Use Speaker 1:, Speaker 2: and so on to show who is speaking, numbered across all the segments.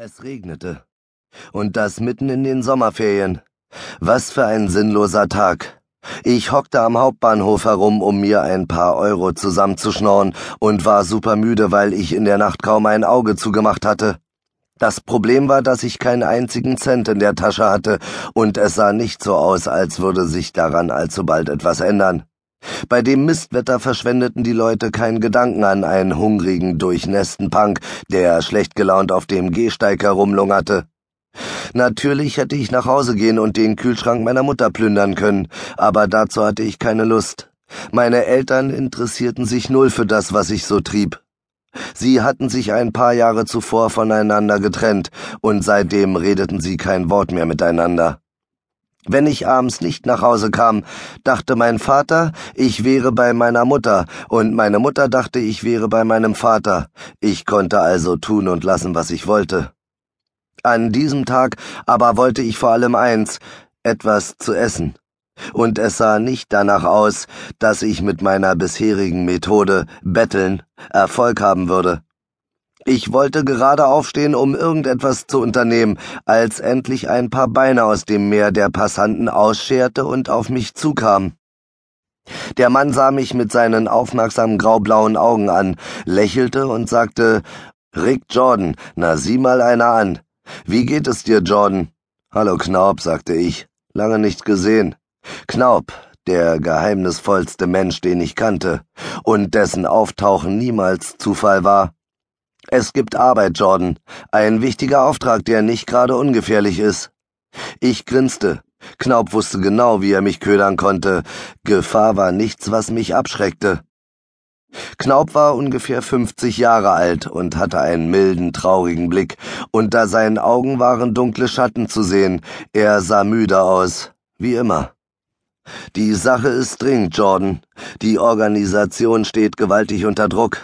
Speaker 1: Es regnete. Und das mitten in den Sommerferien. Was für ein sinnloser Tag. Ich hockte am Hauptbahnhof herum, um mir ein paar Euro zusammenzuschnorren und war super müde, weil ich in der Nacht kaum ein Auge zugemacht hatte. Das Problem war, dass ich keinen einzigen Cent in der Tasche hatte, und es sah nicht so aus, als würde sich daran allzubald etwas ändern. Bei dem Mistwetter verschwendeten die Leute keinen Gedanken an einen hungrigen, durchnässten Punk, der schlecht gelaunt auf dem Gehsteig herumlungerte. Natürlich hätte ich nach Hause gehen und den Kühlschrank meiner Mutter plündern können, aber dazu hatte ich keine Lust. Meine Eltern interessierten sich null für das, was ich so trieb. Sie hatten sich ein paar Jahre zuvor voneinander getrennt, und seitdem redeten sie kein Wort mehr miteinander. Wenn ich abends nicht nach Hause kam, dachte mein Vater, ich wäre bei meiner Mutter, und meine Mutter dachte, ich wäre bei meinem Vater. Ich konnte also tun und lassen, was ich wollte. An diesem Tag aber wollte ich vor allem eins, etwas zu essen. Und es sah nicht danach aus, dass ich mit meiner bisherigen Methode betteln Erfolg haben würde. Ich wollte gerade aufstehen, um irgendetwas zu unternehmen, als endlich ein paar Beine aus dem Meer der Passanten ausscherte und auf mich zukam. Der Mann sah mich mit seinen aufmerksamen graublauen Augen an, lächelte und sagte Rick Jordan, na sieh mal einer an. Wie geht es dir, Jordan? Hallo Knaub, sagte ich. Lange nicht gesehen. Knaub, der geheimnisvollste Mensch, den ich kannte, und dessen Auftauchen niemals Zufall war. Es gibt Arbeit, Jordan. Ein wichtiger Auftrag, der nicht gerade ungefährlich ist. Ich grinste. Knaub wusste genau, wie er mich ködern konnte. Gefahr war nichts, was mich abschreckte. Knaub war ungefähr 50 Jahre alt und hatte einen milden, traurigen Blick, unter seinen Augen waren dunkle Schatten zu sehen, er sah müde aus, wie immer. Die Sache ist dringend, Jordan. Die Organisation steht gewaltig unter Druck.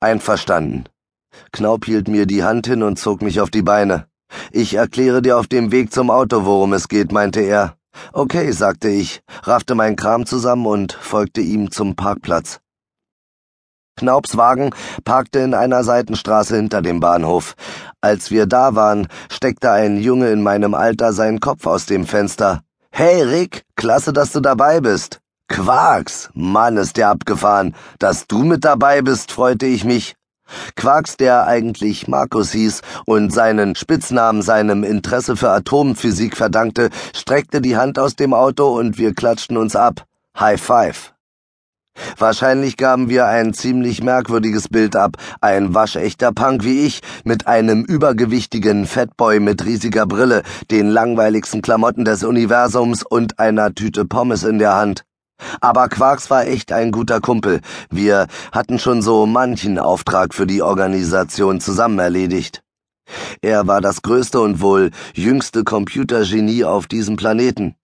Speaker 1: Einverstanden. Knaub hielt mir die Hand hin und zog mich auf die Beine. Ich erkläre dir auf dem Weg zum Auto, worum es geht, meinte er. Okay, sagte ich, raffte mein Kram zusammen und folgte ihm zum Parkplatz. Knaubs Wagen parkte in einer Seitenstraße hinter dem Bahnhof. Als wir da waren, steckte ein Junge in meinem Alter seinen Kopf aus dem Fenster. Hey Rick, klasse, dass du dabei bist. Quarks, Mann, ist der abgefahren. Dass du mit dabei bist, freute ich mich. Quarks, der eigentlich Markus hieß und seinen Spitznamen seinem Interesse für Atomphysik verdankte, streckte die Hand aus dem Auto und wir klatschten uns ab. High Five. Wahrscheinlich gaben wir ein ziemlich merkwürdiges Bild ab, ein waschechter Punk wie ich, mit einem übergewichtigen Fatboy mit riesiger Brille, den langweiligsten Klamotten des Universums und einer Tüte Pommes in der Hand. Aber Quarks war echt ein guter Kumpel. Wir hatten schon so manchen Auftrag für die Organisation zusammen erledigt. Er war das größte und wohl jüngste Computergenie auf diesem Planeten.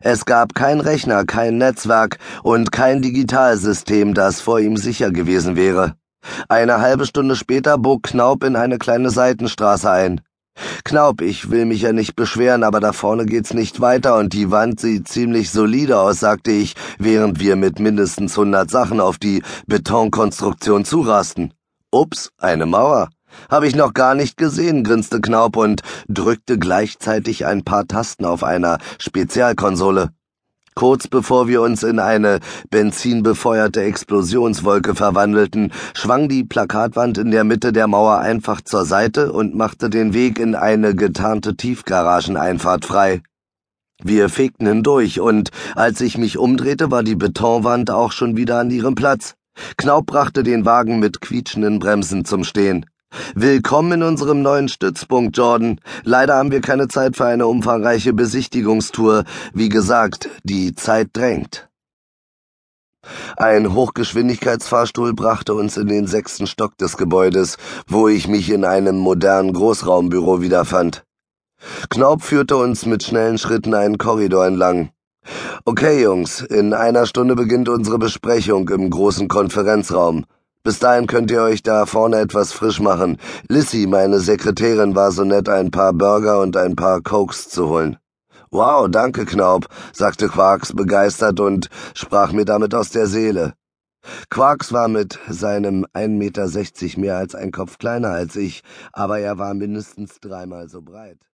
Speaker 1: Es gab kein Rechner, kein Netzwerk und kein Digitalsystem, das vor ihm sicher gewesen wäre. Eine halbe Stunde später bog Knaub in eine kleine Seitenstraße ein. Knaub, ich will mich ja nicht beschweren, aber da vorne geht's nicht weiter und die Wand sieht ziemlich solide aus, sagte ich, während wir mit mindestens hundert Sachen auf die Betonkonstruktion zurasten. Ups, eine Mauer. Hab ich noch gar nicht gesehen, grinste Knaub und drückte gleichzeitig ein paar Tasten auf einer Spezialkonsole. Kurz bevor wir uns in eine benzinbefeuerte Explosionswolke verwandelten, schwang die Plakatwand in der Mitte der Mauer einfach zur Seite und machte den Weg in eine getarnte Tiefgarageneinfahrt frei. Wir fegten hindurch, und als ich mich umdrehte, war die Betonwand auch schon wieder an ihrem Platz. Knaub brachte den Wagen mit quietschenden Bremsen zum Stehen. Willkommen in unserem neuen Stützpunkt, Jordan. Leider haben wir keine Zeit für eine umfangreiche Besichtigungstour. Wie gesagt, die Zeit drängt. Ein Hochgeschwindigkeitsfahrstuhl brachte uns in den sechsten Stock des Gebäudes, wo ich mich in einem modernen Großraumbüro wiederfand. Knaub führte uns mit schnellen Schritten einen Korridor entlang. Okay, Jungs, in einer Stunde beginnt unsere Besprechung im großen Konferenzraum. Bis dahin könnt ihr euch da vorne etwas frisch machen. Lissy, meine Sekretärin, war so nett, ein paar Burger und ein paar Cokes zu holen. Wow, danke, Knaub, sagte Quarks begeistert und sprach mir damit aus der Seele. Quarks war mit seinem 1,60 Meter mehr als ein Kopf kleiner als ich, aber er war mindestens dreimal so breit.